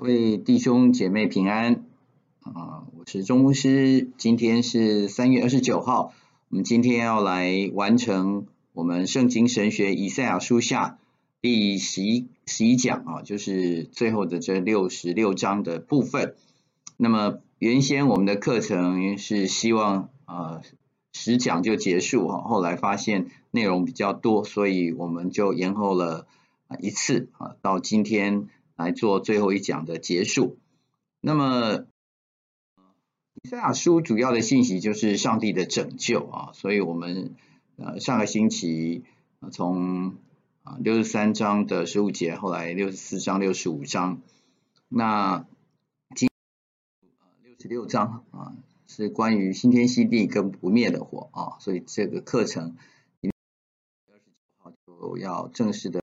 各位弟兄姐妹平安啊！我是钟牧师，今天是三月二十九号，我们今天要来完成我们圣经神学以赛亚书下第十一十一讲啊，就是最后的这六十六章的部分。那么原先我们的课程是希望啊十讲就结束哈，后来发现内容比较多，所以我们就延后了一次啊，到今天。来做最后一讲的结束。那么，以赛亚书主要的信息就是上帝的拯救啊，所以我们呃上个星期从啊六十三章的十五节，后来六十四章、六十五章，那今六十六章啊是关于新天新地跟不灭的火啊，所以这个课程二十九号就要正式的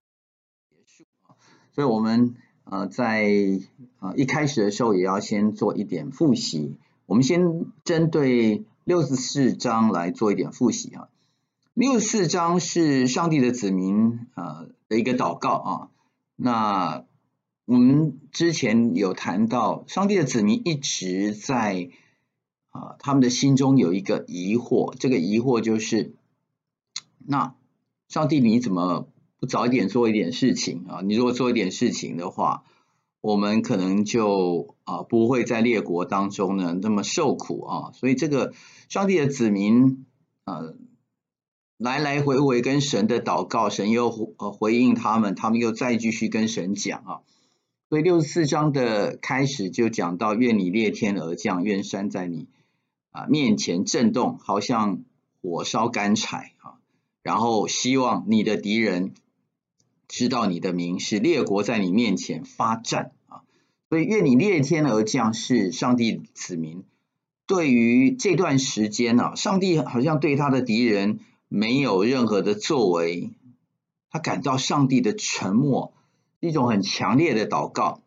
结束啊，所以我们。呃，在啊一开始的时候，也要先做一点复习。我们先针对六十四章来做一点复习啊。六十四章是上帝的子民啊的一个祷告啊。那我们之前有谈到，上帝的子民一直在啊他们的心中有一个疑惑，这个疑惑就是，那上帝你怎么？不早一点做一点事情啊！你如果做一点事情的话，我们可能就啊不会在列国当中呢那么受苦啊。所以这个上帝的子民啊来来回回跟神的祷告，神又回回应他们，他们又再继续跟神讲啊。所以六十四章的开始就讲到：愿你裂天而降，愿山在你啊面前震动，好像火烧干柴啊。然后希望你的敌人。知道你的名，使列国在你面前发战啊！所以愿你裂天而降，是上帝子民对于这段时间啊，上帝好像对他的敌人没有任何的作为，他感到上帝的沉默，一种很强烈的祷告。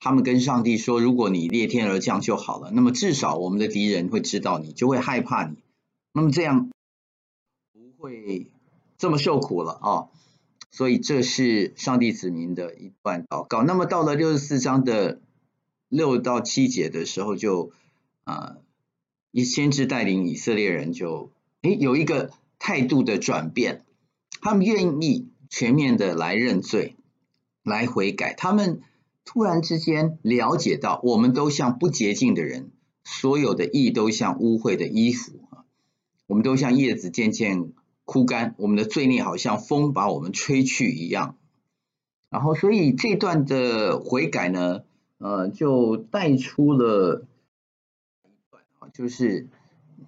他们跟上帝说：“如果你裂天而降就好了，那么至少我们的敌人会知道你，就会害怕你，那么这样不会这么受苦了啊！”所以这是上帝子民的一段祷告。那么到了六十四章的六到七节的时候就，就啊，以先知带领以色列人就诶有一个态度的转变，他们愿意全面的来认罪，来悔改。他们突然之间了解到，我们都像不洁净的人，所有的义都像污秽的衣服啊，我们都像叶子渐渐。枯干，我们的罪孽好像风把我们吹去一样。然后，所以这段的悔改呢，呃，就带出了一段啊，就是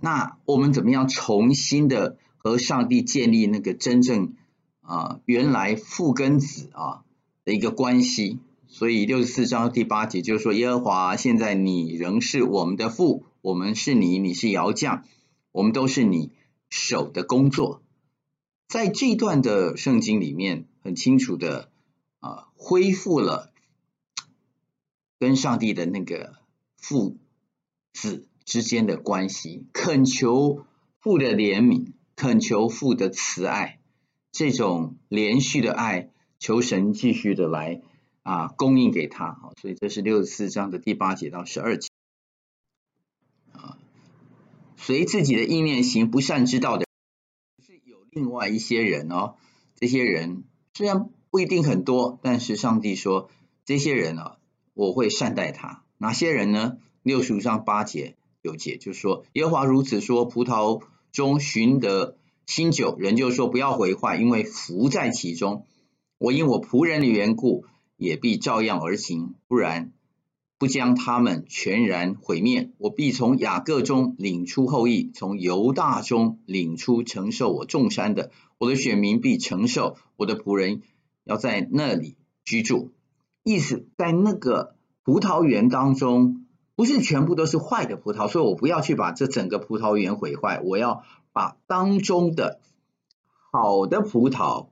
那我们怎么样重新的和上帝建立那个真正啊原来父跟子啊的一个关系。所以六十四章第八节就是说，耶和华现在你仍是我们的父，我们是你，你是窑匠，我们都是你手的工作。在这段的圣经里面，很清楚的啊，恢复了跟上帝的那个父子之间的关系，恳求父的怜悯，恳求父的慈爱，这种连续的爱，求神继续的来啊供应给他。好，所以这是六十四章的第八节到十二节啊，随自己的意念行不善之道的。另外一些人哦，这些人虽然不一定很多，但是上帝说这些人啊，我会善待他。哪些人呢？六十五章八节九节就说耶和华如此说：葡萄中寻得新酒，人就说不要毁坏，因为福在其中。我因我仆人的缘故，也必照样而行，不然。不将他们全然毁灭，我必从雅各中领出后裔，从犹大中领出承受我重山的。我的选民必承受，我的仆人要在那里居住。意思在那个葡萄园当中，不是全部都是坏的葡萄，所以我不要去把这整个葡萄园毁坏，我要把当中的好的葡萄，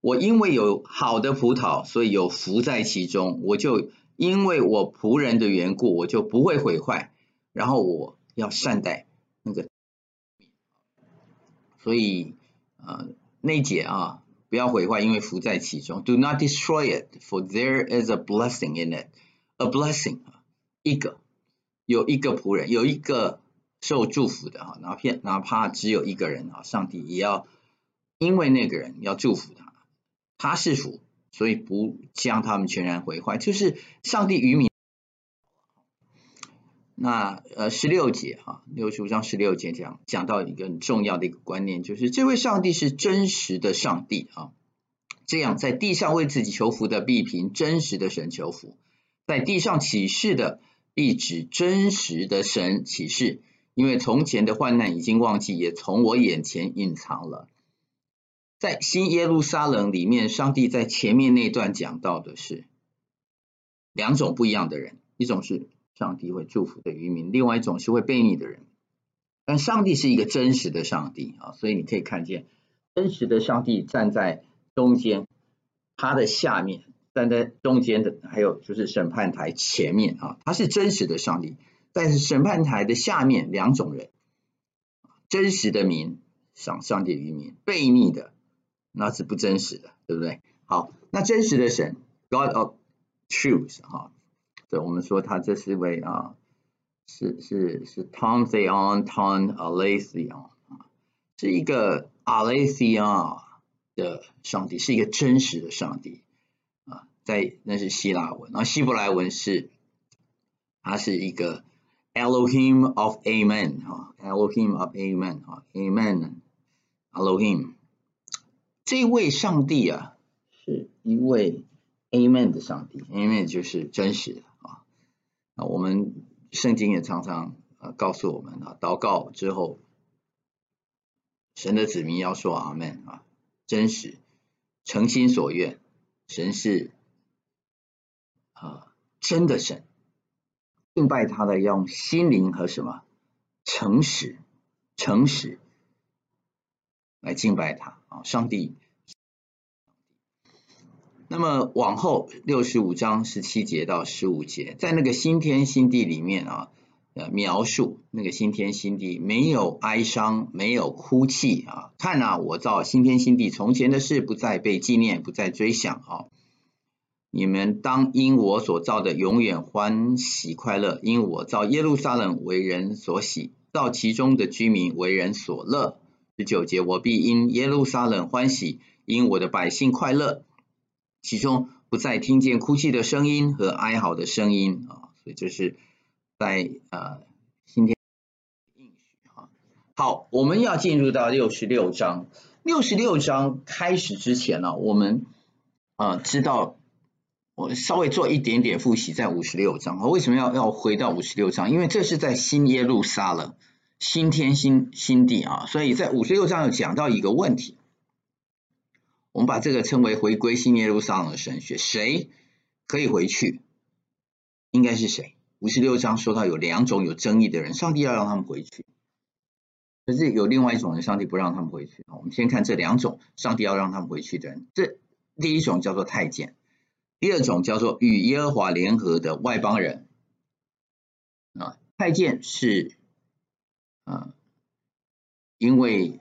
我因为有好的葡萄，所以有福在其中，我就。因为我仆人的缘故，我就不会毁坏，然后我要善待那个，所以呃那节啊，不要毁坏，因为福在其中。Do not destroy it, for there is a blessing in it。a blessing，一个有一个仆人，有一个受祝福的哈，哪怕哪怕只有一个人啊，上帝也要因为那个人要祝福他，他是福，所以不将他们全然毁坏，就是上帝与民。那呃十六节哈，六十五章十六节讲讲到一个很重要的一个观念，就是这位上帝是真实的上帝啊。这样在地上为自己求福的，必凭真实的神求福；在地上启示的，必指真实的神启示。因为从前的患难已经忘记，也从我眼前隐藏了。在新耶路撒冷里面，上帝在前面那段讲到的是两种不一样的人，一种是。上帝会祝福的渔民，另外一种是会悖逆的人。但上帝是一个真实的上帝啊，所以你可以看见真实的上帝站在中间，他的下面站在中间的，还有就是审判台前面啊，他是真实的上帝。但是审判台的下面两种人，真实的民上上帝的余民，悖逆的那是不真实的，对不对？好，那真实的神 God of Truth 哈。对，我们说他这是位啊，是是是 Ton Theon Ton Aletheon，是一个 Aletheon 的上帝，是一个真实的上帝啊，在那是希腊文，然后希伯来文是，它是一个 Elohim of Amen 啊，Elohim of Amen 啊，Amen Elohim，这位上帝啊，是一位 Amen 的上帝，Amen 就是真实的。啊，我们圣经也常常呃告诉我们啊，祷告之后，神的子民要说阿门啊，真实，诚心所愿，神是啊真的神，敬拜他的要用心灵和什么诚实，诚实来敬拜他啊，上帝。那么往后六十五章十七节到十五节，在那个新天新地里面啊，呃，描述那个新天新地没有哀伤，没有哭泣啊。看啊，我造新天新地，从前的事不再被纪念，不再追想啊。你们当因我所造的永远欢喜快乐，因我造耶路撒冷为人所喜，造其中的居民为人所乐。十九节，我必因耶路撒冷欢喜，因我的百姓快乐。其中不再听见哭泣的声音和哀嚎的声音啊，所以这是在呃新天应许啊。好，我们要进入到六十六章。六十六章开始之前呢，我们啊知道，我稍微做一点点复习，在五十六章。我为什么要要回到五十六章？因为这是在新耶路撒冷、新天新新地啊，所以在五十六章有讲到一个问题。我们把这个称为回归新耶路撒冷的神学，谁可以回去？应该是谁？五十六章说到有两种有争议的人，上帝要让他们回去，可是有另外一种人，上帝不让他们回去。我们先看这两种上帝要让他们回去的人，这第一种叫做太监，第二种叫做与耶和华联合的外邦人。啊，太监是啊，因为。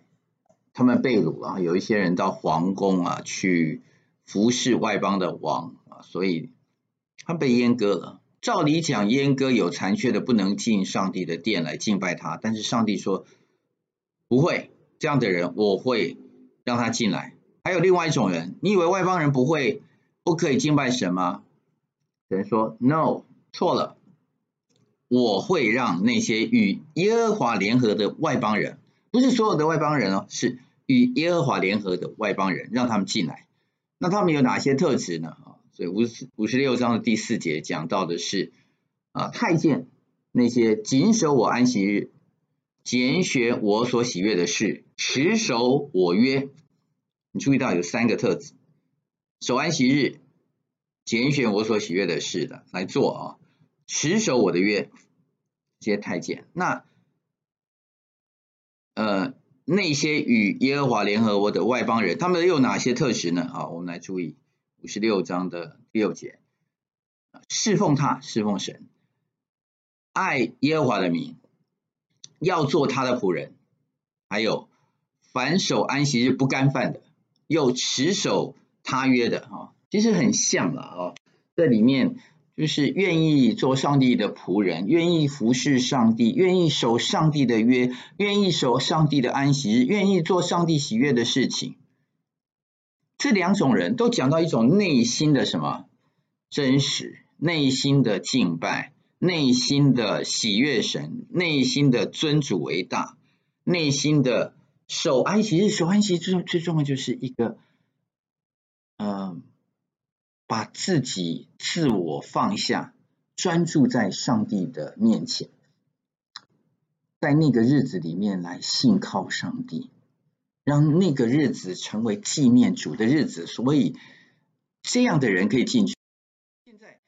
他们被掳啊，有一些人到皇宫啊去服侍外邦的王啊，所以他被阉割了。照理讲，阉割有残缺的不能进上帝的殿来敬拜他，但是上帝说不会，这样的人我会让他进来。还有另外一种人，你以为外邦人不会不可以敬拜神吗？神说 No，错了，我会让那些与耶和华联合的外邦人，不是所有的外邦人哦，是。与耶和华联合的外邦人，让他们进来。那他们有哪些特质呢？啊，所以五十五十六章的第四节讲到的是啊，太监那些谨守我安息日、拣选我所喜悦的事、持守我约。你注意到有三个特质：守安息日、拣选我所喜悦的事的来做啊，持守我的约。这些太监，那呃。那些与耶和华联合我的外邦人，他们有哪些特质呢？好，我们来注意五十六章的第六节，侍奉他，侍奉神，爱耶和华的名，要做他的仆人，还有反守安息日不干犯的，又持守他约的，哈，其实很像了啊。这里面就是愿意做上帝的仆人，愿意服侍上帝，愿意守上帝的约，愿意守上帝的安息日，愿意做上帝喜悦的事情。这两种人都讲到一种内心的什么真实，内心的敬拜，内心的喜悦神，内心的尊主为大，内心的守安息日，守安息日最最重要就是一个，嗯、把自己自我放下，专注在上帝的面前，在那个日子里面来信靠上帝，让那个日子成为纪念主的日子。所以这样的人可以进去。现在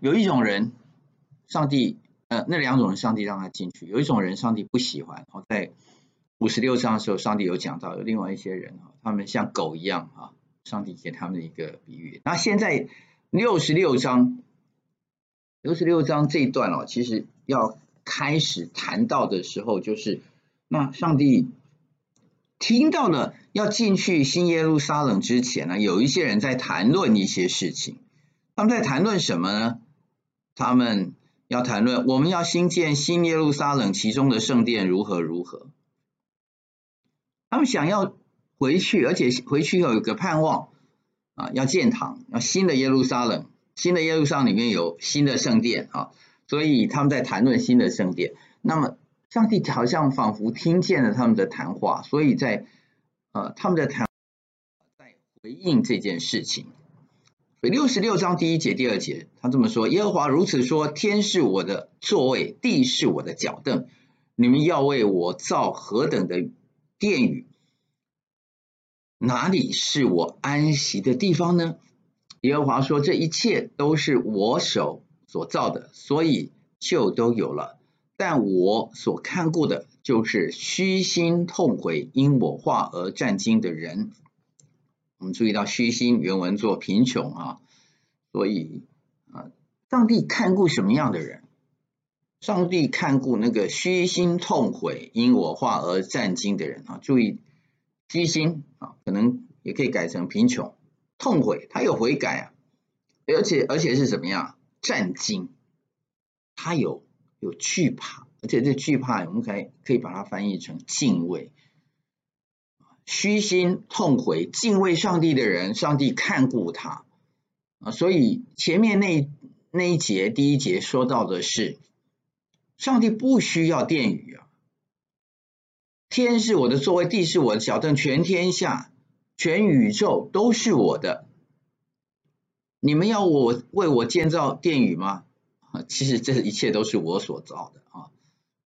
有一种人，上帝呃，那两种人，上帝让他进去；有一种人，上帝不喜欢。我，在五十六章的时候，上帝有讲到，有另外一些人啊，他们像狗一样啊。上帝给他们的一个比喻。那现在六十六章，六十六章这一段哦，其实要开始谈到的时候，就是那上帝听到了要进去新耶路撒冷之前呢，有一些人在谈论一些事情。他们在谈论什么呢？他们要谈论我们要新建新耶路撒冷，其中的圣殿如何如何。他们想要。回去，而且回去后有个盼望啊，要建堂，要新的耶路撒冷，新的耶路撒冷里面有新的圣殿啊，所以他们在谈论新的圣殿。那么上帝好像仿佛听见了他们的谈话，所以在呃他们的谈在回应这件事情。所以六十六章第一节、第二节，他这么说：耶和华如此说，天是我的座位，地是我的脚凳，你们要为我造何等的殿宇？哪里是我安息的地方呢？耶和华说：“这一切都是我手所造的，所以就都有了。但我所看顾的，就是虚心痛悔、因我话而战兢的人。”我们注意到“虚心”原文作“贫穷”啊，所以啊，上帝看顾什么样的人？上帝看顾那个虚心痛悔、因我话而战兢的人啊！注意。虚心啊，可能也可以改成贫穷、痛悔，他有悔改啊，而且而且是怎么样？战兢，他有有惧怕，而且这惧怕我们可以可以把它翻译成敬畏。虚心痛悔、敬畏上帝的人，上帝看顾他啊，所以前面那那一节第一节说到的是，上帝不需要殿宇啊。天是我的座位，地是我的脚凳，全天下、全宇宙都是我的。你们要我为我建造殿宇吗？其实这一切都是我所造的啊。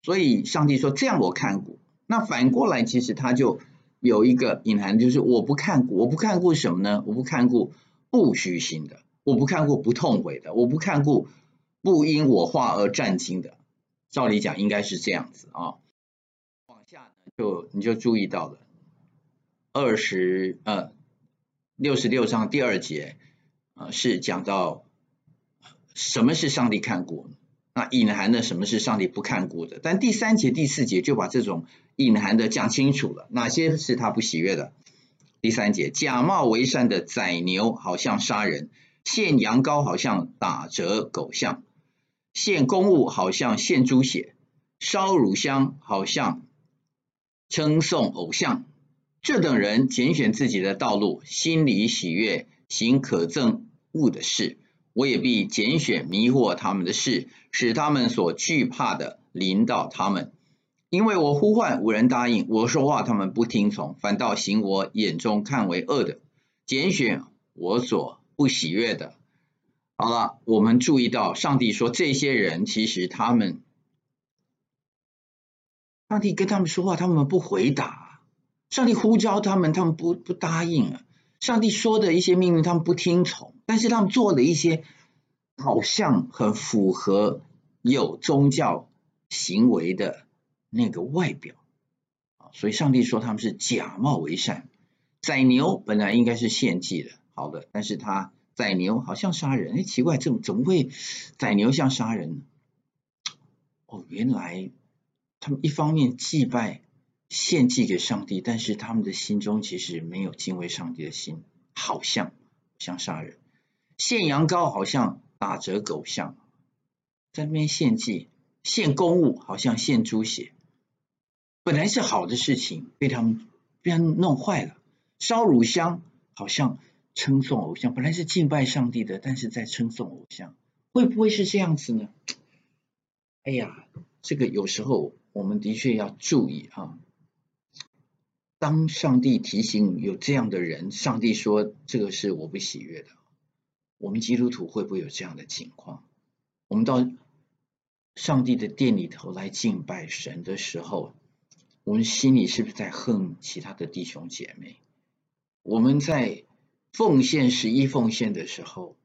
所以上帝说：“这样我看顾。”那反过来，其实他就有一个隐含，就是我不看顾，我不看顾什么呢？我不看顾不虚心的，我不看顾不痛悔的，我不看顾不因我话而战兢的。照理讲，应该是这样子啊。就你就注意到了，二十呃六十六章第二节啊、呃、是讲到什么是上帝看顾，那隐含的什么是上帝不看顾的。但第三节第四节就把这种隐含的讲清楚了，哪些是他不喜悦的。第三节，假冒为善的宰牛好像杀人，献羊羔好像打折狗像，献公物好像献猪血，烧乳香好像。称颂偶像，这等人拣选自己的道路，心里喜悦行可憎恶的事，我也必拣选迷惑他们的事，使他们所惧怕的临到他们。因为我呼唤无人答应，我说话他们不听从，反倒行我眼中看为恶的，拣选我所不喜悦的。好了，我们注意到上帝说这些人其实他们。上帝跟他们说话，他们不回答；上帝呼召他们，他们不不答应啊；上帝说的一些命令，他们不听从。但是他们做了一些好像很符合有宗教行为的那个外表啊，所以上帝说他们是假冒为善。宰牛本来应该是献祭的，好的，但是他宰牛好像杀人，哎，奇怪，怎么怎么会宰牛像杀人呢？哦，原来。他们一方面祭拜、献祭给上帝，但是他们的心中其实没有敬畏上帝的心，好像像杀人；献羊羔好像打折狗像，在那边献祭、献公物，好像献猪血。本来是好的事情，被他们被他们弄坏了。烧乳香，好像称颂偶像，本来是敬拜上帝的，但是在称颂偶像，会不会是这样子呢？哎呀，这个有时候我们的确要注意啊。当上帝提醒有这样的人，上帝说这个是我不喜悦的，我们基督徒会不会有这样的情况？我们到上帝的殿里头来敬拜神的时候，我们心里是不是在恨其他的弟兄姐妹？我们在奉献十一奉献的时候，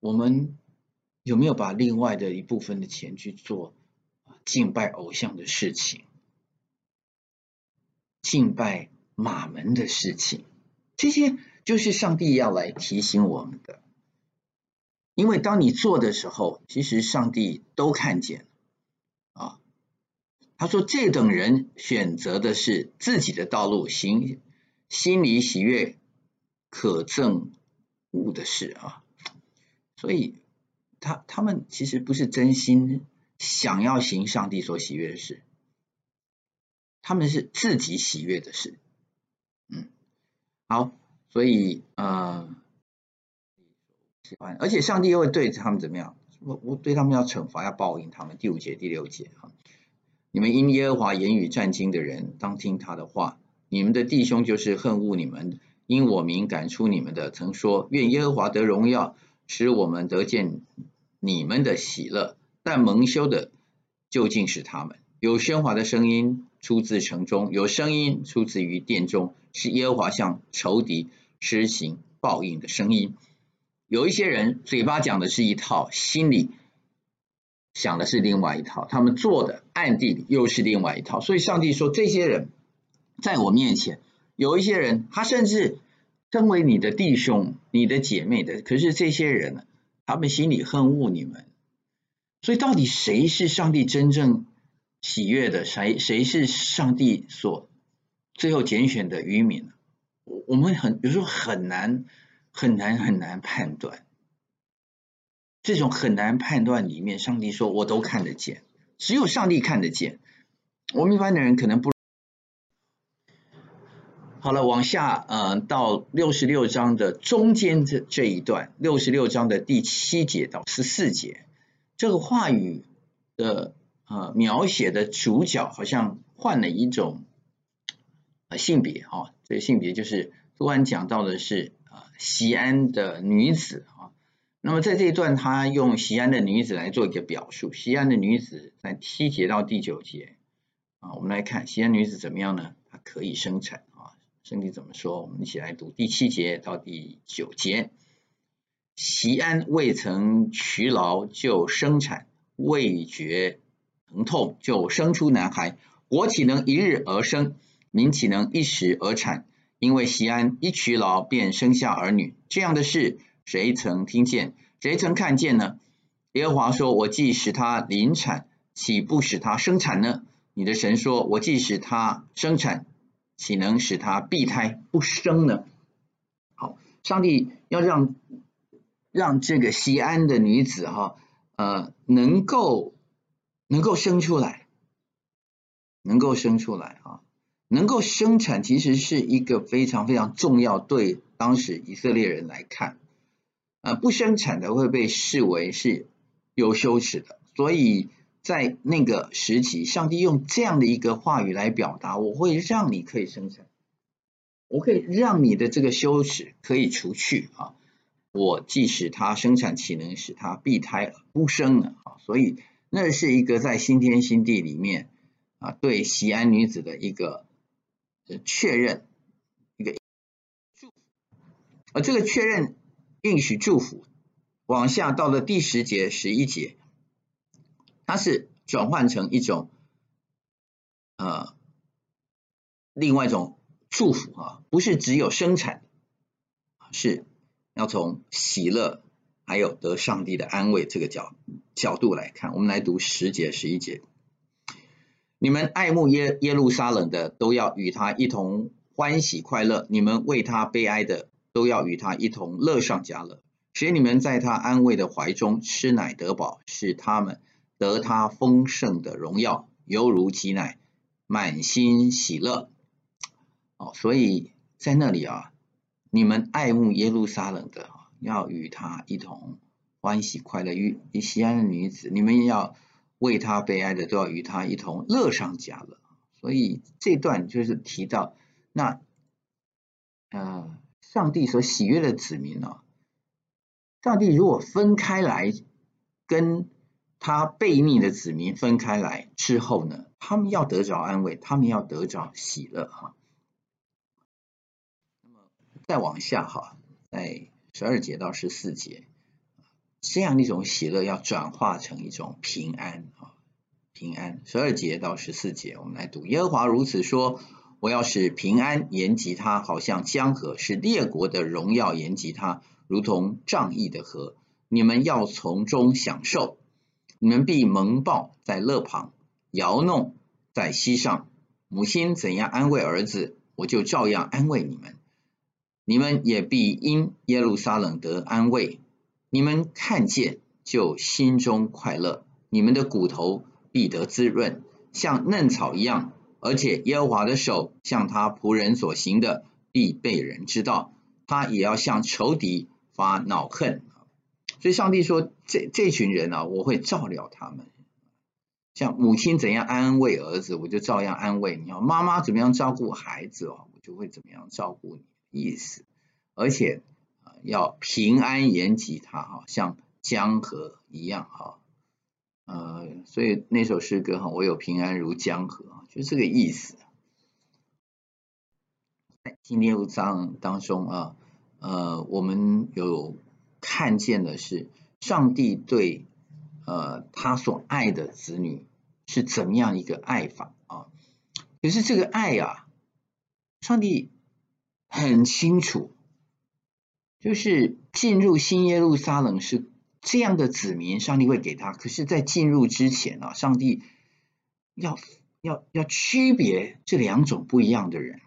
我们有没有把另外的一部分的钱去做敬拜偶像的事情？敬拜马门的事情？这些就是上帝要来提醒我们的。因为当你做的时候，其实上帝都看见了啊。他说：“这等人选择的是自己的道路，行心里喜悦、可憎恶的事啊。所以他他们其实不是真心想要行上帝所喜悦的事，他们是自己喜悦的事。嗯，好，所以呃，喜欢，而且上帝又会对他们怎么样？我我对他们要惩罚，要报应他们。第五节、第六节啊。”你们因耶和华言语战经的人，当听他的话。你们的弟兄就是恨恶你们，因我名赶出你们的，曾说：愿耶和华得荣耀，使我们得见你们的喜乐。但蒙羞的究竟是他们。有喧哗的声音出自城中，有声音出自于殿中，是耶和华向仇敌施行报应的声音。有一些人嘴巴讲的是一套，心里。想的是另外一套，他们做的暗地里又是另外一套，所以上帝说，这些人在我面前，有一些人，他甚至称为你的弟兄、你的姐妹的，可是这些人呢，他们心里恨恶你们。所以到底谁是上帝真正喜悦的？谁谁是上帝所最后拣选的余民？我我们很有时候很难很难很难判断。这种很难判断里面，上帝说我都看得见，只有上帝看得见。我们一般的人可能不。好了，往下，呃，到六十六章的中间这这一段，六十六章的第七节到十四节，这个话语的呃描写的主角好像换了一种呃性别哈、哦，这个性别就是突然讲到的是、呃、西安的女子啊。那么在这一段，他用西安的女子来做一个表述。西安的女子在七节到第九节啊，我们来看西安女子怎么样呢？她可以生产啊，圣经怎么说？我们一起来读第七节到第九节。席安未曾劬劳就生产，未觉疼痛就生出男孩。国岂能一日而生？民岂能一时而产？因为席安一劬劳便生下儿女，这样的事。谁曾听见？谁曾看见呢？耶和华说：“我既使他临产，岂不使他生产呢？”你的神说：“我既使他生产，岂能使他避胎不生呢？”好，上帝要让让这个西安的女子哈，呃，能够能够生出来，能够生出来啊，能够生产，其实是一个非常非常重要，对当时以色列人来看。呃，不生产的会被视为是有羞耻的，所以在那个时期，上帝用这样的一个话语来表达：我会让你可以生产，我可以让你的这个羞耻可以除去啊！我既使他生产，岂能使他避胎而不生呢？啊，所以那是一个在新天新地里面啊，对西安女子的一个确认，一个祝福，而这个确认。应许祝福，往下到了第十节、十一节，它是转换成一种呃另外一种祝福啊，不是只有生产，是要从喜乐还有得上帝的安慰这个角角度来看。我们来读十节、十一节，你们爱慕耶耶路撒冷的，都要与他一同欢喜快乐；你们为他悲哀的。都要与他一同乐上加乐，使你们在他安慰的怀中吃奶得饱，使他们得他丰盛的荣耀，犹如挤奶，满心喜乐。哦，所以在那里啊，你们爱慕耶路撒冷的，要与他一同欢喜快乐；与西安的女子，你们要为他悲哀的，都要与他一同乐上加乐。所以这段就是提到那。呃，上帝所喜悦的子民呢、哦，上帝如果分开来跟他悖逆的子民分开来之后呢，他们要得着安慰，他们要得着喜乐哈。再往下哈，在十二节到十四节，这样一种喜乐要转化成一种平安啊，平安。十二节到十四节，我们来读：耶和华如此说。我要使平安延及他，好像江河；使列国的荣耀延及他，如同仗义的河。你们要从中享受，你们必蒙报在乐旁，摇弄在膝上。母亲怎样安慰儿子，我就照样安慰你们。你们也必因耶路撒冷得安慰。你们看见就心中快乐，你们的骨头必得滋润，像嫩草一样。而且耶和华的手向他仆人所行的，必被人知道。他也要向仇敌发恼恨。所以上帝说：这这群人啊，我会照料他们。像母亲怎样安慰儿子，我就照样安慰你。妈妈怎么样照顾孩子哦，我就会怎么样照顾你。意思，而且啊要平安延及他哈，像江河一样哈。呃，所以那首诗歌哈，我有平安如江河。就这个意思，在今天六章当中啊，呃，我们有看见的是上帝对呃他所爱的子女是怎么样一个爱法啊？可是这个爱啊，上帝很清楚，就是进入新耶路撒冷是这样的子民，上帝会给他。可是，在进入之前啊，上帝要。要要区别这两种不一样的人，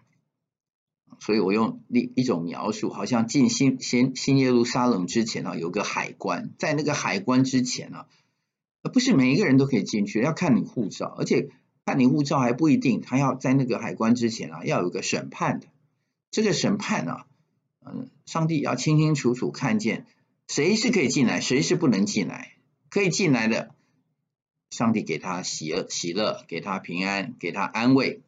所以我用一一种描述，好像进新新新耶路撒冷之前啊，有个海关，在那个海关之前啊，不是每一个人都可以进去，要看你护照，而且看你护照还不一定，他要在那个海关之前啊，要有个审判的，这个审判啊，嗯，上帝要清清楚楚看见谁是可以进来，谁是不能进来，可以进来的。上帝给他喜乐，喜乐，给他平安，给他安慰。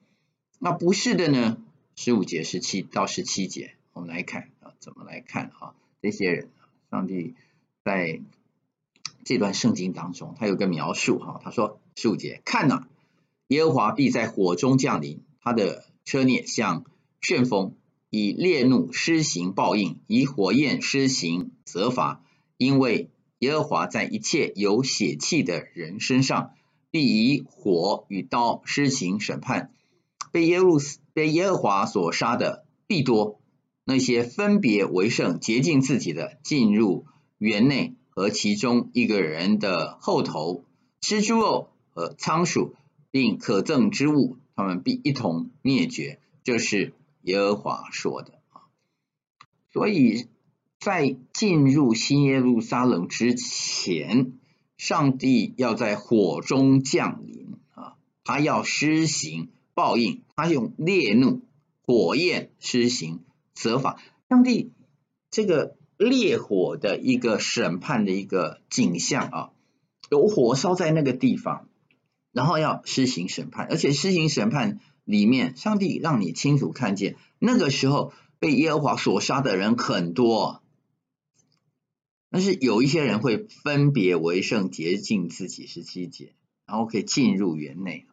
那不是的呢？十五节十七到十七节，我们来看啊，怎么来看啊？这些人，上帝在这段圣经当中，他有个描述哈，他说十五节，看哪，耶和华必在火中降临，他的车辇像旋风，以烈怒施行报应，以火焰施行责罚，因为。耶和华在一切有血气的人身上，必以火与刀施行审判。被耶路被耶和华所杀的必多，那些分别为圣、洁净自己的，进入园内和其中一个人的后头，吃猪肉和仓鼠，并可憎之物，他们必一同灭绝。这是耶和华说的啊，所以。在进入新耶路撒冷之前，上帝要在火中降临啊，他要施行报应，他用烈怒、火焰施行责罚。上帝这个烈火的一个审判的一个景象啊，有火烧在那个地方，然后要施行审判，而且施行审判里面，上帝让你清楚看见，那个时候被耶和华所杀的人很多。但是有一些人会分别为圣，洁净自己十七节，然后可以进入园内。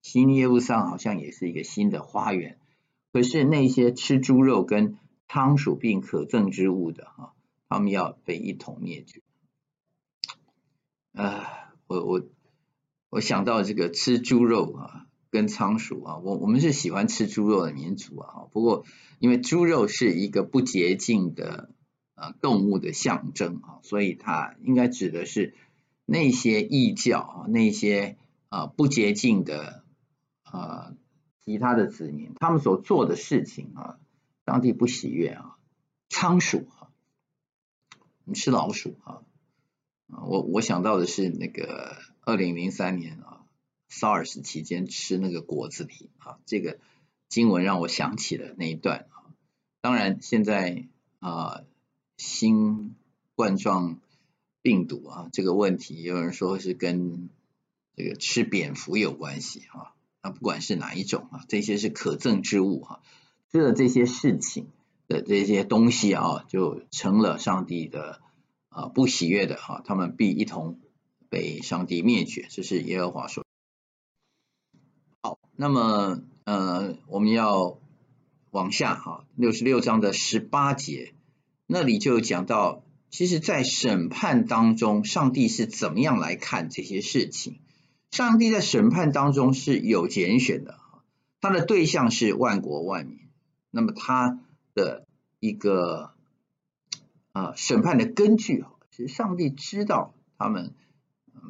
新耶路撒好像也是一个新的花园。可是那些吃猪肉跟仓鼠并可憎之物的哈，他们要被一同灭绝。啊、我我我想到这个吃猪肉啊，跟仓鼠啊，我我们是喜欢吃猪肉的民族啊。不过因为猪肉是一个不洁净的。呃，动物的象征啊，所以它应该指的是那些异教啊，那些啊不洁净的啊其他的子民，他们所做的事情啊，上帝不喜悦啊。仓鼠啊，你吃老鼠啊？我我想到的是那个二零零三年啊，SARS 期间吃那个果子狸啊，这个经文让我想起了那一段啊。当然，现在啊，新冠状病毒啊这个问题，有人说是跟这个吃蝙蝠有关系啊。那不管是哪一种啊，这些是可憎之物哈，吃了这些事情的这些东西啊，就成了上帝的。啊，不喜悦的哈，他们必一同被上帝灭绝，这是耶和华说。那么呃，我们要往下哈，六十六章的十八节，那里就讲到，其实，在审判当中，上帝是怎么样来看这些事情？上帝在审判当中是有拣选的，他的对象是万国万民，那么他的一个。啊，审判的根据，其实上帝知道他们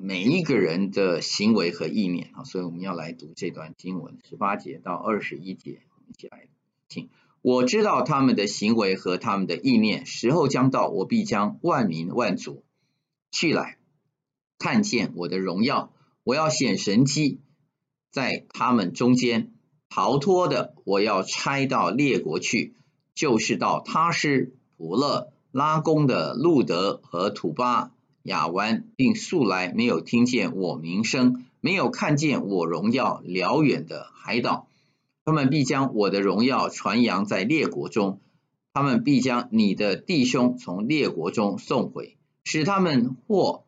每一个人的行为和意念啊，所以我们要来读这段经文，十八节到二十一节，我们一起来听。我知道他们的行为和他们的意念，时候将到，我必将万民万族去来，看见我的荣耀。我要显神迹在他们中间，逃脱的我要差到列国去，就是到他施、普勒。拉弓的路德和土巴、亚湾，并素来没有听见我名声、没有看见我荣耀辽远的海岛，他们必将我的荣耀传扬在列国中，他们必将你的弟兄从列国中送回，使他们或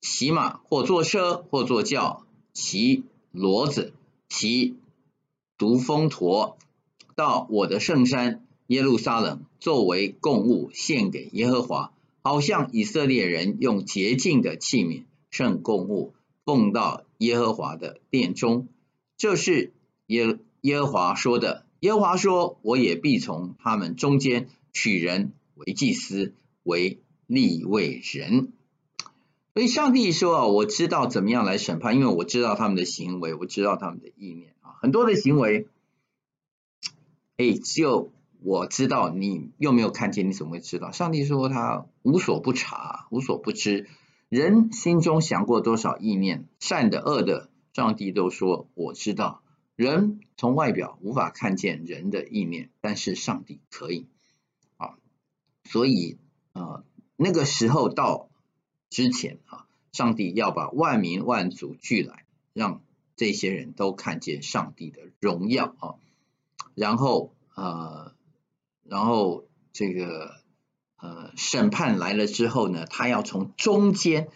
骑马，或坐车，或坐轿，骑骡子，骑独峰驼，到我的圣山。耶路撒冷作为供物献给耶和华，好像以色列人用洁净的器皿盛供物，奉到耶和华的殿中。这是耶耶和华说的。耶和华说：“我也必从他们中间取人为祭司，为立位人。”所以上帝说啊，我知道怎么样来审判，因为我知道他们的行为，我知道他们的意念啊，很多的行为，哎，只有。我知道你又没有看见？你怎么会知道？上帝说他无所不察，无所不知。人心中想过多少意念，善的恶的，上帝都说我知道。人从外表无法看见人的意念，但是上帝可以。啊，所以啊，那个时候到之前啊，上帝要把万民万族聚来，让这些人都看见上帝的荣耀啊，然后呃。然后这个呃审判来了之后呢，他要从中间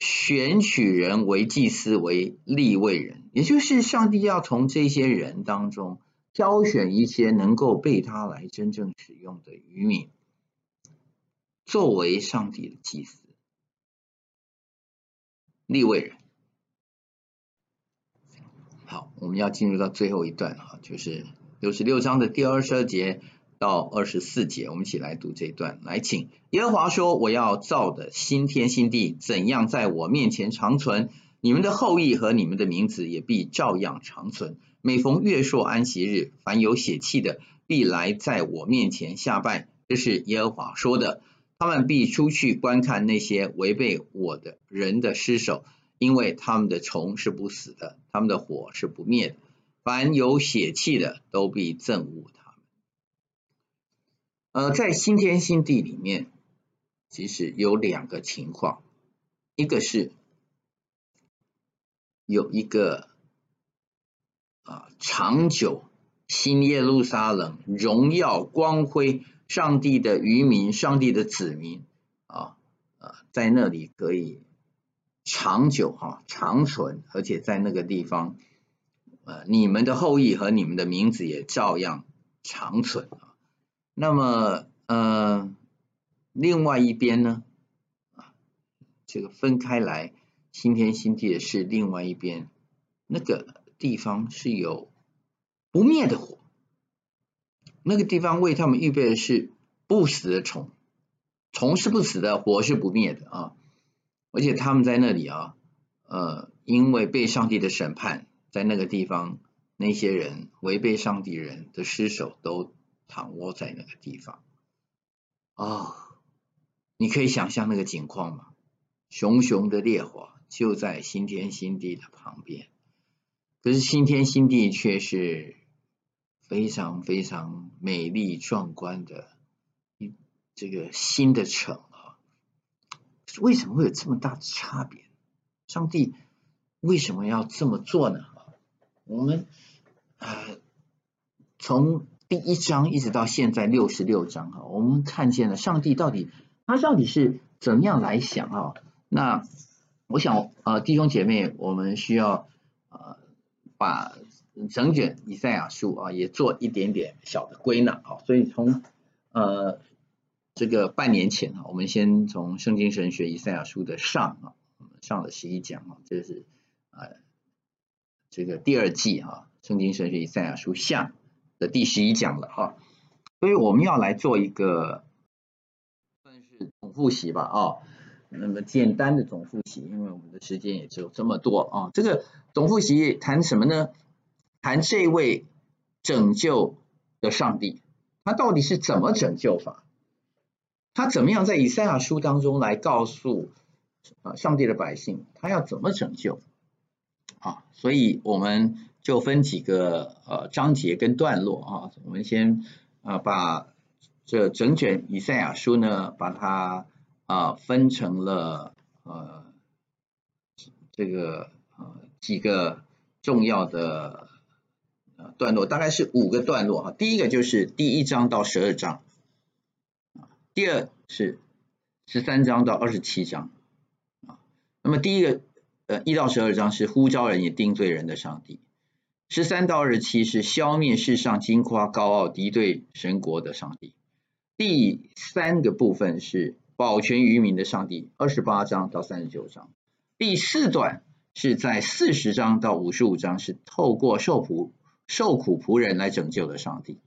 选取人为祭司，为立位人，也就是上帝要从这些人当中挑选一些能够被他来真正使用的渔民，作为上帝的祭司，立位人。好，我们要进入到最后一段啊，就是六十六章的第二十二节。到二十四节，我们一起来读这一段。来，请耶和华说：“我要造的新天新地，怎样在我面前长存？你们的后裔和你们的名字也必照样长存。每逢月朔安息日，凡有血气的，必来在我面前下拜。这是耶和华说的。他们必出去观看那些违背我的人的尸首，因为他们的虫是不死的，他们的火是不灭的。凡有血气的，都必憎恶他。”呃，在新天新地里面，其实有两个情况，一个是有一个啊长久新耶路撒冷荣耀光辉上帝的渔民，上帝的子民啊啊，在那里可以长久哈、啊、长存，而且在那个地方，呃，你们的后裔和你们的名字也照样长存。那么，呃，另外一边呢，啊，这个分开来，新天新地的是另外一边，那个地方是有不灭的火，那个地方为他们预备的是不死的虫，虫是不死的，火是不灭的啊，而且他们在那里啊，呃，因为被上帝的审判，在那个地方，那些人违背上帝人的尸首都。躺卧在那个地方啊、哦，你可以想象那个景况吗？熊熊的烈火就在新天新地的旁边，可是新天新地却是非常非常美丽壮观的一这个新的城啊！为什么会有这么大的差别？上帝为什么要这么做呢？我们呃从第一章一直到现在六十六章哈，我们看见了上帝到底他到底是怎么样来想啊？那我想呃弟兄姐妹，我们需要呃把整卷以赛亚书啊也做一点点小的归纳啊，所以从呃这个半年前啊，我们先从圣经神学以赛亚书的上啊，上了十一讲啊，这是呃这个第二季啊，圣经神学以赛亚书下的第十一讲了哈，所以我们要来做一个算是总复习吧啊，那么简单的总复习，因为我们的时间也只有这么多啊，这个总复习谈什么呢？谈这位拯救的上帝，他到底是怎么拯救法？他怎么样在以赛亚书当中来告诉啊上帝的百姓，他要怎么拯救？啊，所以我们。就分几个呃章节跟段落啊，我们先啊把这整卷以赛亚书呢，把它啊分成了呃这个呃几个重要的呃段落，大概是五个段落哈。第一个就是第一章到十二章，第二是十三章到二十七章啊。那么第一个呃一到十二章是呼召人也定罪人的上帝。十三到二十七是消灭世上金夸高傲敌对神国的上帝，第三个部分是保全余民的上帝，二十八章到三十九章，第四段是在四十章到五十五章是透过受仆受苦仆人来拯救的上帝，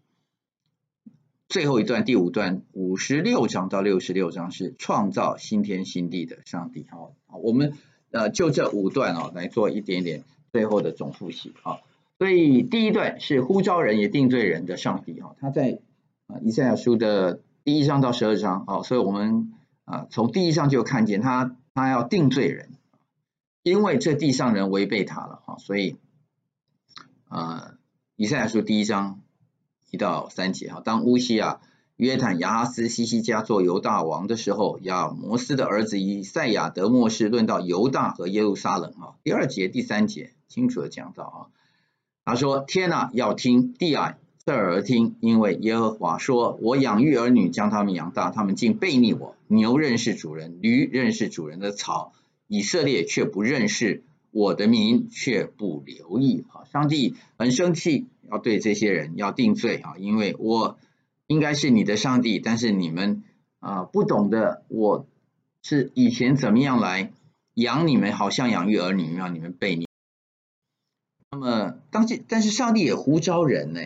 最后一段第五段五十六章到六十六章是创造新天新地的上帝。好，我们呃就这五段啊来做一点点最后的总复习啊。所以第一段是呼召人也定罪人的上帝啊，他在啊以赛亚书的第一章到十二章啊，所以我们啊从第一章就看见他他要定罪人，因为这地上人违背他了啊，所以啊以赛亚书第一章一到三节哈，当乌西亚、约坦、亚哈斯、西西家做犹大王的时候，亚摩斯的儿子以赛亚得默示论到犹大和耶路撒冷啊，第二节第三节清楚的讲到啊。他说：“天啊，要听；地啊，侧耳听。因为耶和华说：我养育儿女，将他们养大，他们竟背逆我。牛认识主人，驴认识主人的草，以色列却不认识我的名，却不留意。啊，上帝很生气，要对这些人要定罪啊！因为我应该是你的上帝，但是你们啊不懂得我是以前怎么样来养你们，好像养育儿女，让你们背逆。”那么，当这但是上帝也呼召人呢，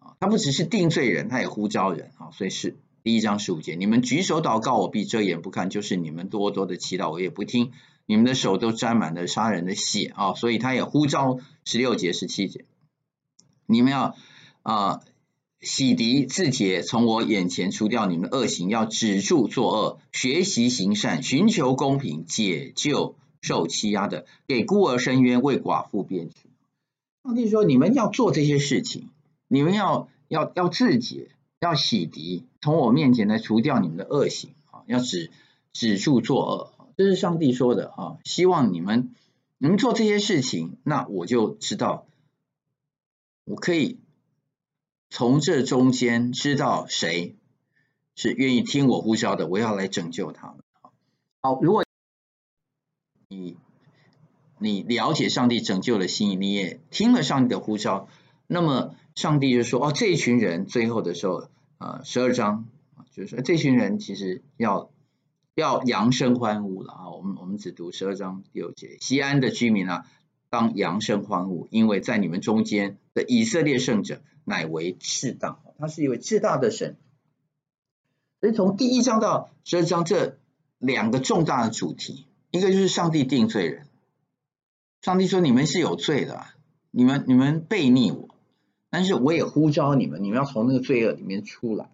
啊，他不只是定罪人，他也呼召人啊，所以是第一章十五节，你们举手祷告，我必遮眼不看；就是你们多多的祈祷，我也不听。你们的手都沾满了杀人的血啊，所以他也呼召十六节、十七节，你们要啊洗涤自洁，从我眼前除掉你们的恶行，要止住作恶，学习行善，寻求公平，解救受欺压的，给孤儿伸冤，为寡妇辩屈。上帝说：“你们要做这些事情，你们要要要自洁，要洗涤，从我面前来除掉你们的恶行啊！要止止住作恶，这是上帝说的啊！希望你们你们做这些事情，那我就知道，我可以从这中间知道谁是愿意听我呼召的，我要来拯救他们。好，如果你。”你了解上帝拯救的心意，你也听了上帝的呼召，那么上帝就说：“哦，这一群人最后的时候，呃，十二章就是说这群人其实要要扬声欢呼了啊。”我们我们只读十二章第六节：“西安的居民啊，当扬声欢呼，因为在你们中间的以色列圣者乃为至大，他是一位至大的神。”所以从第一章到十二章这两个重大的主题，一个就是上帝定罪人。上帝说：“你们是有罪的，你们你们悖逆我，但是我也呼召你们，你们要从那个罪恶里面出来。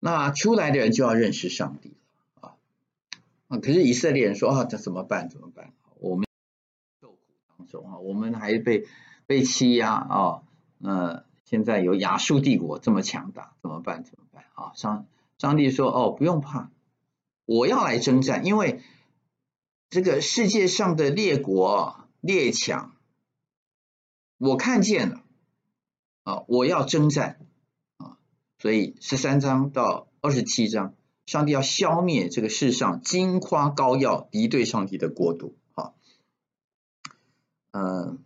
那出来的人就要认识上帝啊。啊，可是以色列人说啊，这怎么办？怎么办？我们受苦当中啊，我们还被被欺压啊。那现在有亚述帝国这么强大，怎么办？怎么办？啊，上上帝说哦，不用怕，我要来征战，因为这个世界上的列国列强，我看见了啊，我要征战啊。所以十三章到二十七章，上帝要消灭这个世上金夸高耀、敌对上帝的国度。好，呃，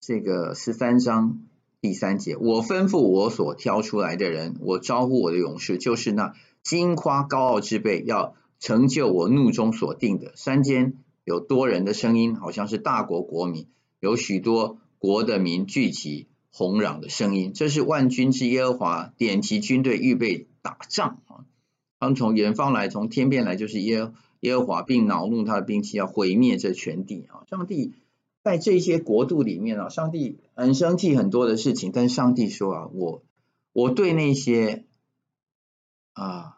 这个十三章第三节，我吩咐我所挑出来的人，我招呼我的勇士，就是那金夸高傲之辈，要成就我怒中所定的。山间有多人的声音，好像是大国国民，有许多国的民聚集。轰嚷的声音，这是万军之耶和华点齐军队预备打仗啊！他们从远方来，从天边来，就是耶耶和华，并恼怒他的兵器，要毁灭这全地啊！上帝在这些国度里面啊，上帝很生气很多的事情，但上帝说啊，我我对那些啊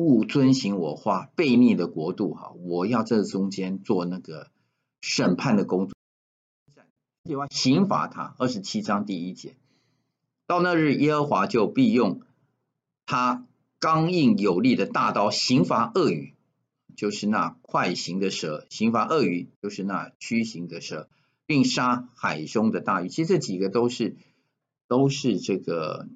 不遵行我话、悖逆的国度哈，我要在中间做那个审判的工作。就要刑罚他，二十七章第一节，到那日，耶和华就必用他刚硬有力的大刀刑罚鳄鱼，就是那快行的蛇；刑罚鳄鱼，就是那驱行的蛇，并杀海中的大鱼。其实这几个都是都是这个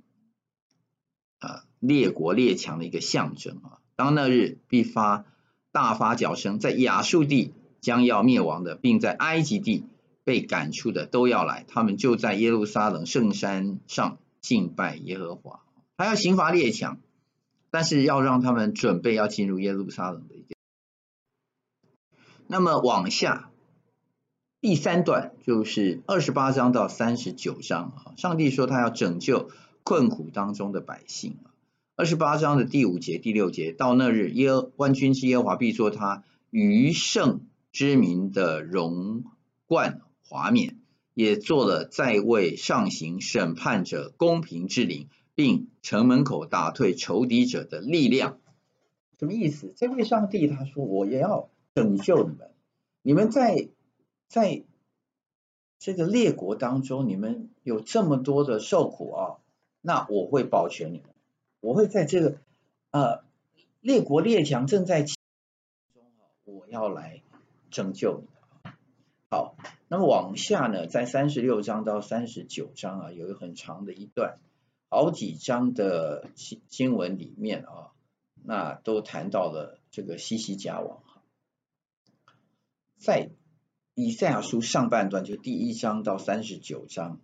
呃列国列强的一个象征啊。当那日必发大发角声，在亚述地将要灭亡的，并在埃及地。被赶出的都要来，他们就在耶路撒冷圣山上敬拜耶和华。他要刑罚列强，但是要让他们准备要进入耶路撒冷的一个。那么往下第三段就是二十八章到三十九章啊，上帝说他要拯救困苦当中的百姓啊。二十八章的第五节、第六节，到那日耶万军之耶和华必作他余剩之民的荣冠。华冕也做了在位上行审判者公平之灵，并城门口打退仇敌者的力量。什么意思？这位上帝他说：“我也要拯救你们，你们在在这个列国当中，你们有这么多的受苦啊，那我会保全你们，我会在这个呃列国列强正在中，我要来拯救你。”好，那么往下呢，在三十六章到三十九章啊，有一很长的一段，好几章的经经文里面啊，那都谈到了这个西西家王。在以赛亚书上半段，就第一章到三十九章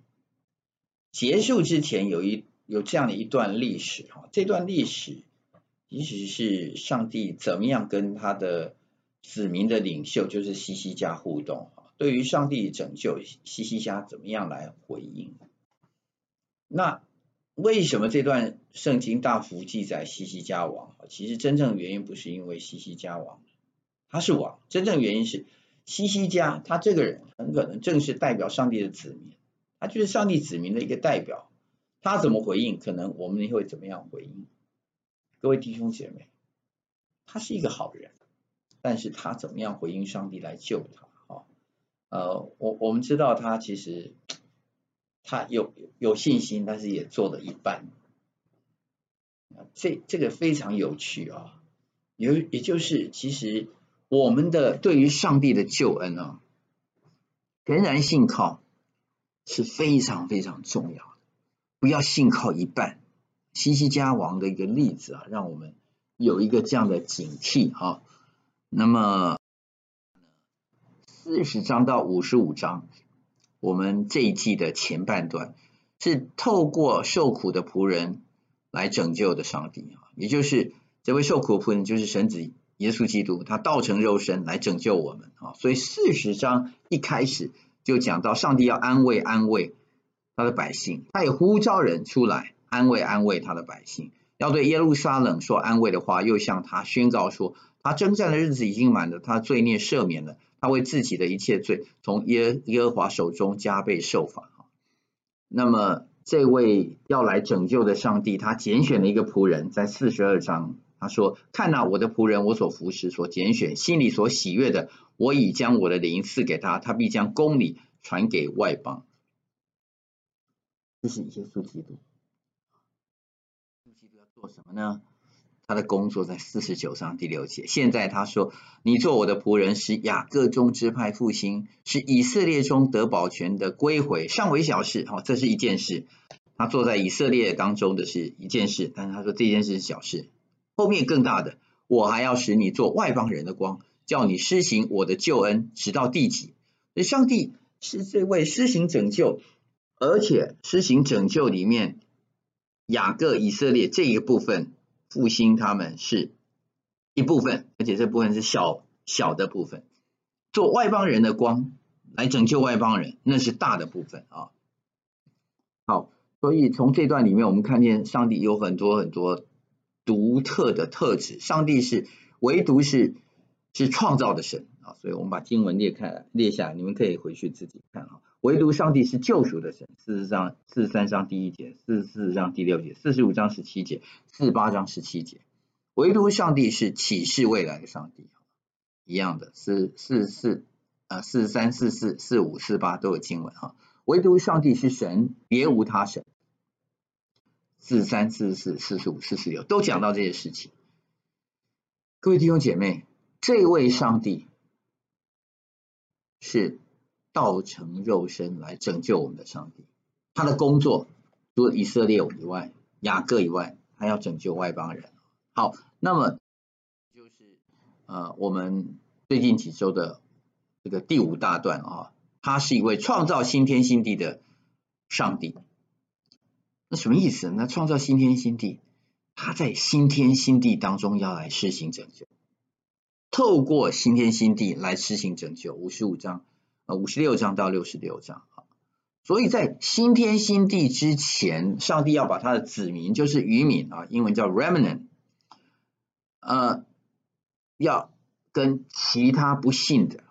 结束之前，有一有这样的一段历史哈，这段历史其实是上帝怎么样跟他的子民的领袖，就是西西家互动。对于上帝拯救西西家怎么样来回应？那为什么这段圣经大幅记载西西家王？其实真正原因不是因为西西家王，他是王，真正原因是西西家他这个人很可能正是代表上帝的子民，他就是上帝子民的一个代表。他怎么回应？可能我们会怎么样回应？各位弟兄姐妹，他是一个好人，但是他怎么样回应上帝来救他？呃，我我们知道他其实他有有信心，但是也做了一半。这这个非常有趣啊，有也就是其实我们的对于上帝的救恩啊，仍然信靠是非常非常重要的，不要信靠一半。西西家王的一个例子啊，让我们有一个这样的警惕啊。那么。四十章到五十五章，我们这一季的前半段是透过受苦的仆人来拯救的上帝啊，也就是这位受苦的仆人就是神子耶稣基督，他道成肉身来拯救我们啊。所以四十章一开始就讲到上帝要安慰安慰他的百姓，他也呼召人出来安慰安慰他的百姓，要对耶路撒冷说安慰的话，又向他宣告说，他征战的日子已经满了，他罪孽赦免了。他为自己的一切罪从耶耶和华手中加倍受罚。那么这位要来拯救的上帝，他拣选了一个仆人，在四十二章，他说：“看哪，我的仆人，我所服侍、所拣选、心里所喜悦的，我已将我的灵赐给他，他必将公理传给外邦。”这是耶稣基督。耶稣基督要做什么呢？他的工作在四十九章第六节。现在他说：“你做我的仆人，使雅各中支派复兴，使以色列中得保全的归回，尚为小事。好，这是一件事。他坐在以色列当中的是一件事，但是他说这件事是小事。后面更大的，我还要使你做外邦人的光，叫你施行我的救恩，直到地极。上帝是这位施行拯救，而且施行拯救里面雅各以色列这一部分。”复兴他们是一部分，而且这部分是小小的部分。做外邦人的光来拯救外邦人，那是大的部分啊。好，所以从这段里面，我们看见上帝有很多很多独特的特质。上帝是唯独是是创造的神啊，所以我们把经文列开列下，你们可以回去自己看啊。唯独上帝是救赎的神，四十章四十三章第一节，四十四章第六节，四十五章十七节，四十八章十七节。唯独上帝是启示未来的上帝，一样的，四四四啊，四十三、四四、四五、四八都有经文哈。唯独上帝是神，别无他神。四十三、四十四、四十五、四十六都讲到这些事情。各位弟兄姐妹，这位上帝是。道成肉身来拯救我们的上帝，他的工作除了以色列以外，雅各以外，还要拯救外邦人。好，那么就是呃，我们最近几周的这个第五大段啊，他是一位创造新天新地的上帝。那什么意思？那创造新天新地，他在新天新地当中要来施行拯救，透过新天新地来施行拯救。五十五章。五十六章到六十六章，所以在新天新地之前，上帝要把他的子民，就是余民啊，英文叫 remnant，呃，要跟其他不信的，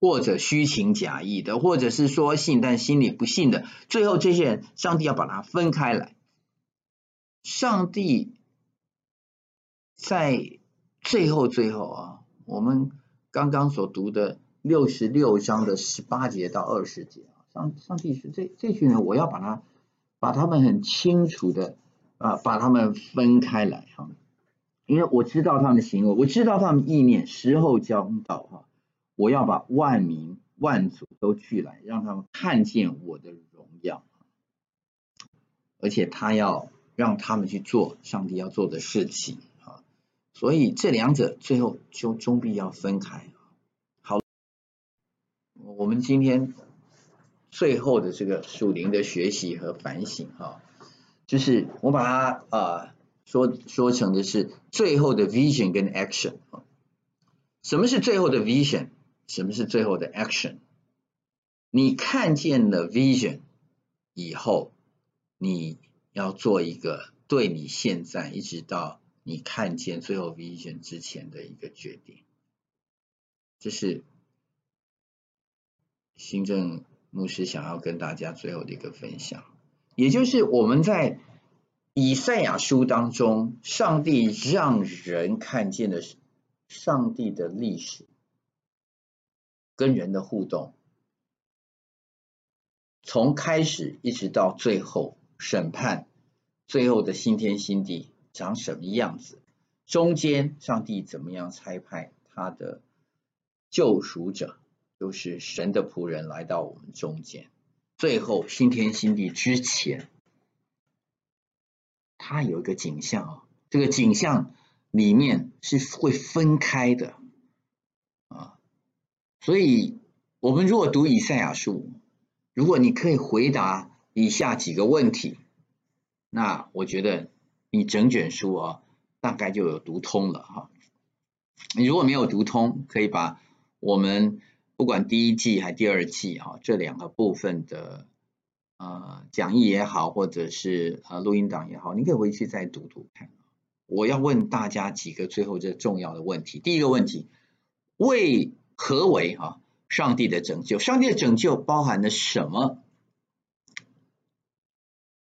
或者虚情假意的，或者是说信但心里不信的，最后这些人，上帝要把它分开来。上帝在最后最后啊，我们刚刚所读的。六十六章的十八节到二十节啊，上上帝是这这群人，我要把他把他们很清楚的啊，把他们分开来哈，因为我知道他们的行为，我知道他们意念，时候将到哈，我要把万民万族都聚来，让他们看见我的荣耀，而且他要让他们去做上帝要做的事情啊，所以这两者最后就终必要分开。我们今天最后的这个属灵的学习和反省啊，就是我把它啊说说成的是最后的 vision 跟 action 啊。什么是最后的 vision？什么是最后的 action？你看见了 vision 以后，你要做一个对你现在一直到你看见最后 vision 之前的一个决定，这是。新正牧师想要跟大家最后的一个分享，也就是我们在以赛亚书当中，上帝让人看见的是上帝的历史跟人的互动，从开始一直到最后审判，最后的新天新地长什么样子，中间上帝怎么样差派他的救赎者。都是神的仆人来到我们中间，最后新天新地之前，它有一个景象啊，这个景象里面是会分开的啊，所以我们如果读以赛亚书，如果你可以回答以下几个问题，那我觉得你整卷书啊，大概就有读通了哈。你如果没有读通，可以把我们。不管第一季还第二季哈，这两个部分的呃讲义也好，或者是呃录音档也好，你可以回去再读读看。我要问大家几个最后这重要的问题。第一个问题，为何为啊？上帝的拯救，上帝的拯救包含了什么？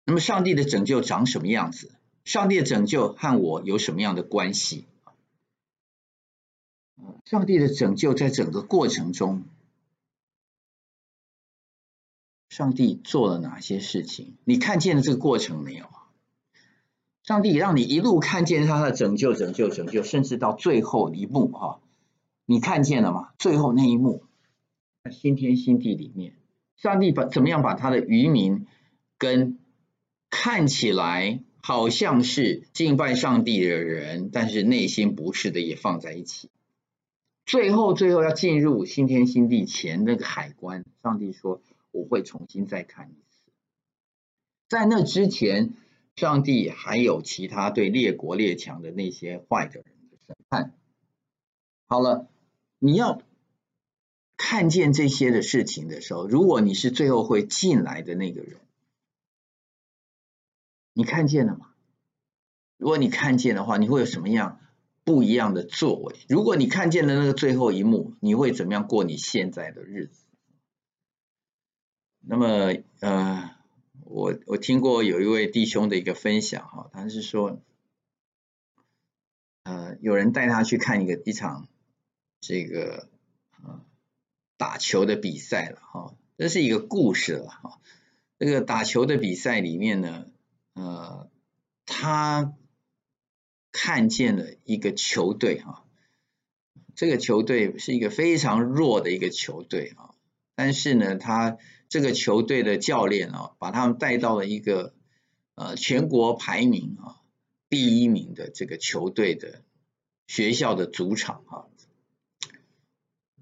那么上帝的拯救长什么样子？上帝的拯救和我有什么样的关系？上帝的拯救在整个过程中，上帝做了哪些事情？你看见了这个过程没有？上帝让你一路看见他的拯救、拯救、拯救，甚至到最后一幕哈，你看见了吗？最后那一幕，在新天新地里面，上帝把怎么样把他的渔民跟看起来好像是敬拜上帝的人，但是内心不是的，也放在一起。最后，最后要进入新天新地前那个海关，上帝说：“我会重新再看一次。”在那之前，上帝还有其他对列国列强的那些坏的人的审判。好了，你要看见这些的事情的时候，如果你是最后会进来的那个人，你看见了吗？如果你看见的话，你会有什么样？不一样的作为。如果你看见了那个最后一幕，你会怎么样过你现在的日子？那么，呃，我我听过有一位弟兄的一个分享哈，他是说，呃，有人带他去看一个一场这个呃打球的比赛了哈，这是一个故事了哈。这个打球的比赛里面呢，呃，他。看见了一个球队哈，这个球队是一个非常弱的一个球队啊，但是呢，他这个球队的教练啊，把他们带到了一个呃全国排名啊第一名的这个球队的学校的主场啊。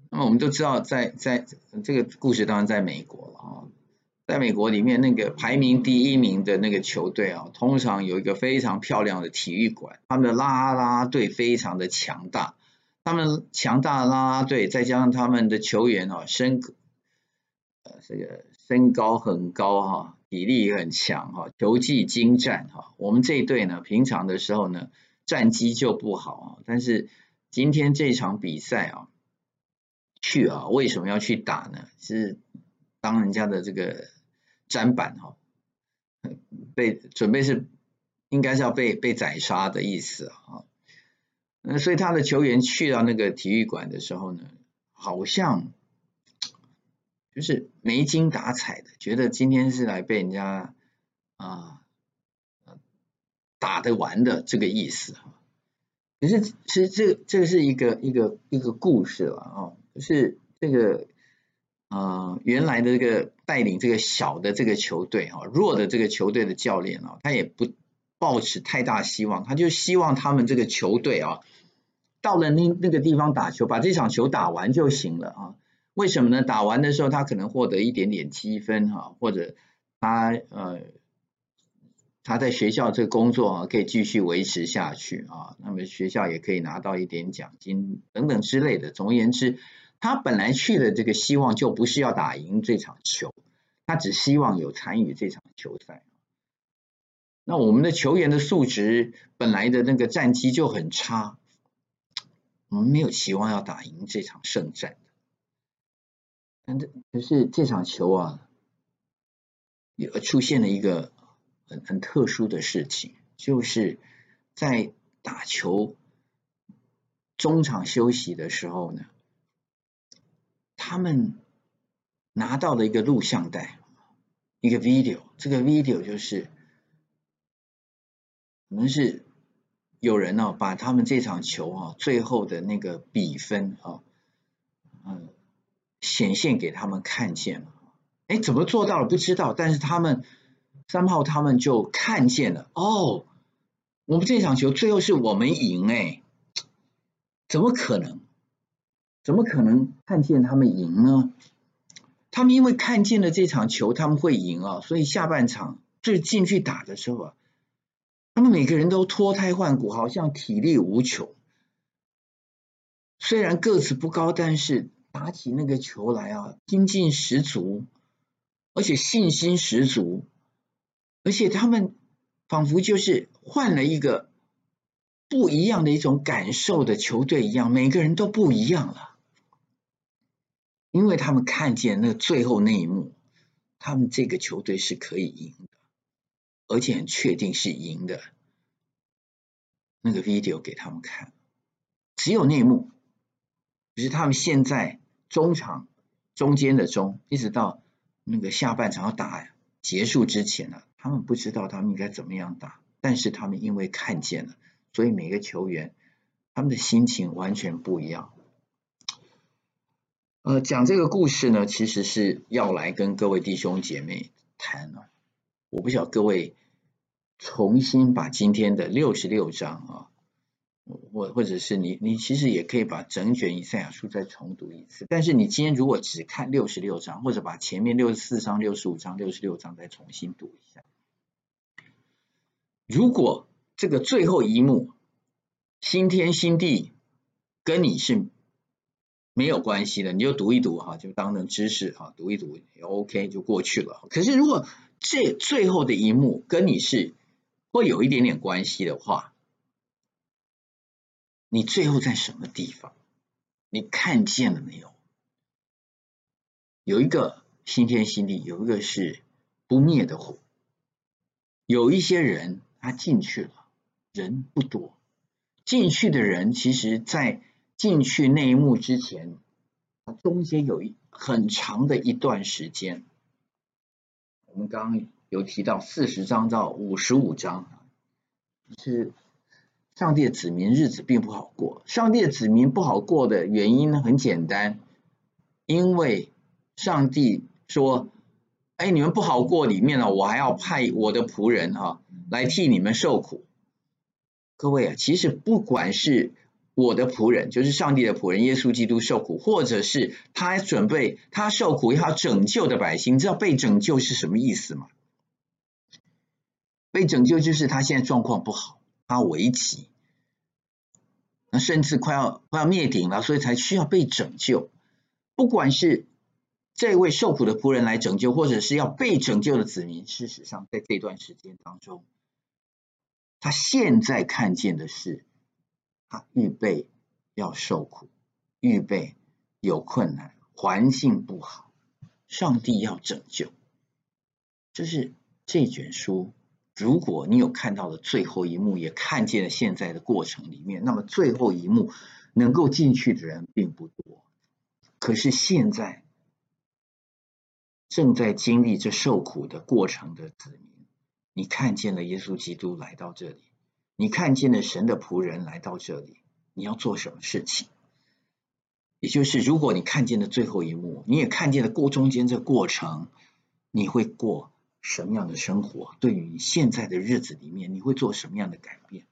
那么我们都知道在，在在这个故事当然在美国了啊。在美国里面，那个排名第一名的那个球队啊，通常有一个非常漂亮的体育馆，他们的啦啦队非常的强大，他们强大的啦啦队，再加上他们的球员啊，身呃这个身高很高哈，体力也很强哈，球技精湛哈。我们这一队呢，平常的时候呢，战绩就不好啊，但是今天这场比赛啊，去啊，为什么要去打呢？是当人家的这个。砧板哈，被准备是应该是要被被宰杀的意思啊，那所以他的球员去到那个体育馆的时候呢，好像就是没精打采的，觉得今天是来被人家啊打得完的这个意思哈。可是其实这这是一个一个一个故事了啊，就是这个。啊、原来的这个带领这个小的这个球队啊，弱的这个球队的教练啊，他也不抱持太大希望，他就希望他们这个球队啊，到了那那个地方打球，把这场球打完就行了啊。为什么呢？打完的时候，他可能获得一点点积分哈，或者他呃他在学校这个工作啊，可以继续维持下去啊。那么学校也可以拿到一点奖金等等之类的。总而言之。他本来去的这个希望就不是要打赢这场球，他只希望有参与这场球赛。那我们的球员的素质本来的那个战绩就很差，我们没有期望要打赢这场胜战。但这可是这场球啊，有出现了一个很很特殊的事情，就是在打球中场休息的时候呢。他们拿到了一个录像带，一个 video，这个 video 就是可能是有人呢、哦、把他们这场球啊最后的那个比分啊，嗯，显现给他们看见了。哎，怎么做到了不知道，但是他们三号他们就看见了。哦，我们这场球最后是我们赢哎，怎么可能？怎么可能看见他们赢呢？他们因为看见了这场球，他们会赢啊，所以下半场就进去打的时候啊，他们每个人都脱胎换骨，好像体力无穷。虽然个子不高，但是打起那个球来啊，精进十足，而且信心十足，而且他们仿佛就是换了一个不一样的一种感受的球队一样，每个人都不一样了。因为他们看见那最后那一幕，他们这个球队是可以赢的，而且很确定是赢的那个 video 给他们看，只有那一幕，就是他们现在中场中间的中，一直到那个下半场要打结束之前呢，他们不知道他们应该怎么样打，但是他们因为看见了，所以每个球员他们的心情完全不一样。呃，讲这个故事呢，其实是要来跟各位弟兄姐妹谈了。我不晓得各位重新把今天的六十六章啊，或或者是你你其实也可以把整卷以赛亚书再重读一次。但是你今天如果只看六十六章，或者把前面六十四章、六十五章、六十六章再重新读一下，如果这个最后一幕新天新地跟你是没有关系的，你就读一读哈，就当成知识哈，读一读也 OK 就过去了。可是如果这最后的一幕跟你是会有一点点关系的话，你最后在什么地方？你看见了没有？有一个新天新地，有一个是不灭的火。有一些人他进去了，人不多。进去的人其实，在进去那一幕之前，中间有一很长的一段时间。我们刚刚有提到四十章到五十五章，是上帝的子民日子并不好过。上帝的子民不好过的原因呢，很简单，因为上帝说：“哎，你们不好过里面呢，我还要派我的仆人哈来替你们受苦。”各位啊，其实不管是我的仆人，就是上帝的仆人耶稣基督受苦，或者是他准备他受苦要拯救的百姓，你知道被拯救是什么意思吗？被拯救就是他现在状况不好，他危急，那甚至快要快要灭顶了，所以才需要被拯救。不管是这位受苦的仆人来拯救，或者是要被拯救的子民，事实上在这段时间当中，他现在看见的是。他预备要受苦，预备有困难，环境不好，上帝要拯救。就是这卷书，如果你有看到的最后一幕，也看见了现在的过程里面，那么最后一幕能够进去的人并不多。可是现在正在经历这受苦的过程的子民，你看见了耶稣基督来到这里。你看见了神的仆人来到这里，你要做什么事情？也就是，如果你看见了最后一幕，你也看见了过中间这过程，你会过什么样的生活？对于你现在的日子里面，你会做什么样的改变？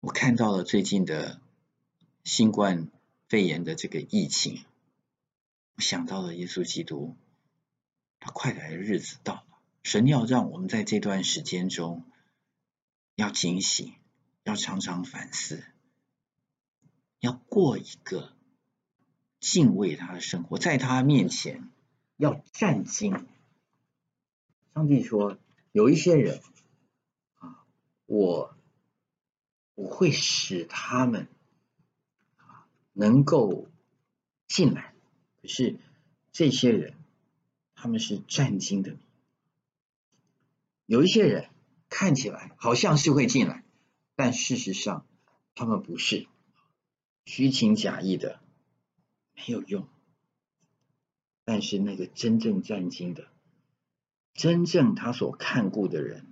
我看到了最近的新冠肺炎的这个疫情，我想到了耶稣基督，他快来的日子到。神要让我们在这段时间中要警醒，要常常反思，要过一个敬畏他的生活，在他面前要战兢。上帝说，有一些人啊，我我会使他们啊能够进来，可是这些人他们是战兢的。有一些人看起来好像是会进来，但事实上他们不是，虚情假意的，没有用。但是那个真正占经的，真正他所看顾的人，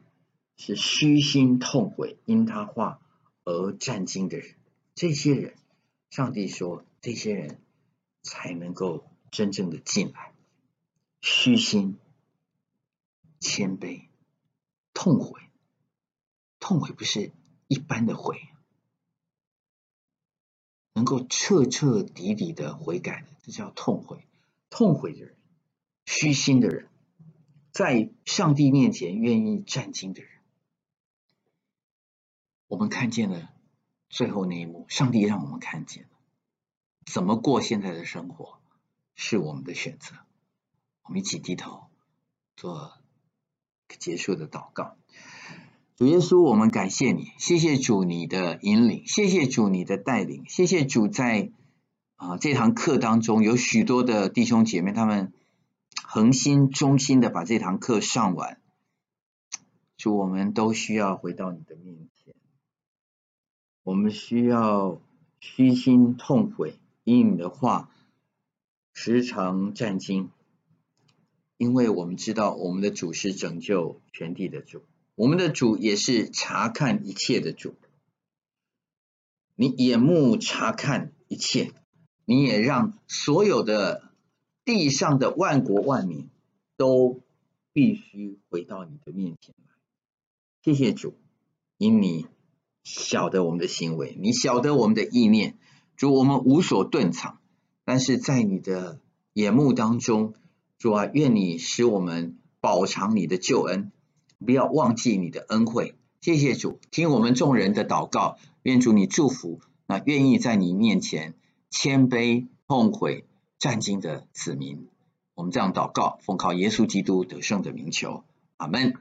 是虚心痛悔因他话而占经的人。这些人，上帝说，这些人才能够真正的进来，虚心谦卑。痛悔，痛悔不是一般的悔，能够彻彻底底的悔改的，这叫痛悔。痛悔的人，虚心的人，在上帝面前愿意战兢的人，我们看见了最后那一幕。上帝让我们看见了，怎么过现在的生活是我们的选择。我们一起低头做。结束的祷告，主耶稣，我们感谢你，谢谢主你的引领，谢谢主你的带领，谢谢主在啊这堂课当中有许多的弟兄姐妹，他们恒心忠心的把这堂课上完。主，我们都需要回到你的面前，我们需要虚心痛悔，因你的话时常战兢，因为我们知道我们的主是拯救全地的主，我们的主也是察看一切的主。你眼目察看一切，你也让所有的地上的万国万民都必须回到你的面前来。谢谢主，因你晓得我们的行为，你晓得我们的意念。主，我们无所遁藏，但是在你的眼目当中，主啊，愿你使我们饱尝你的救恩，不要忘记你的恩惠。谢谢主，听我们众人的祷告，愿主你祝福那愿意在你面前谦卑痛悔战兢的子民。我们这样祷告，奉靠耶稣基督得胜的名求，阿门。